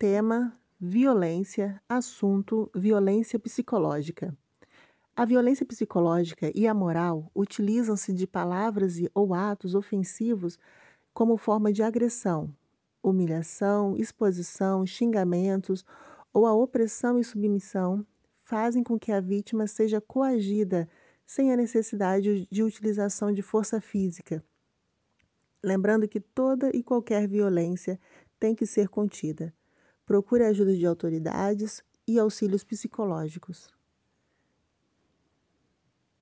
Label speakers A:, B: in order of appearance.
A: Tema: violência. Assunto: violência psicológica. A violência psicológica e a moral utilizam-se de palavras e, ou atos ofensivos como forma de agressão, humilhação, exposição, xingamentos ou a opressão e submissão fazem com que a vítima seja coagida sem a necessidade de utilização de força física. Lembrando que toda e qualquer violência tem que ser contida. Procure ajuda de autoridades e auxílios psicológicos.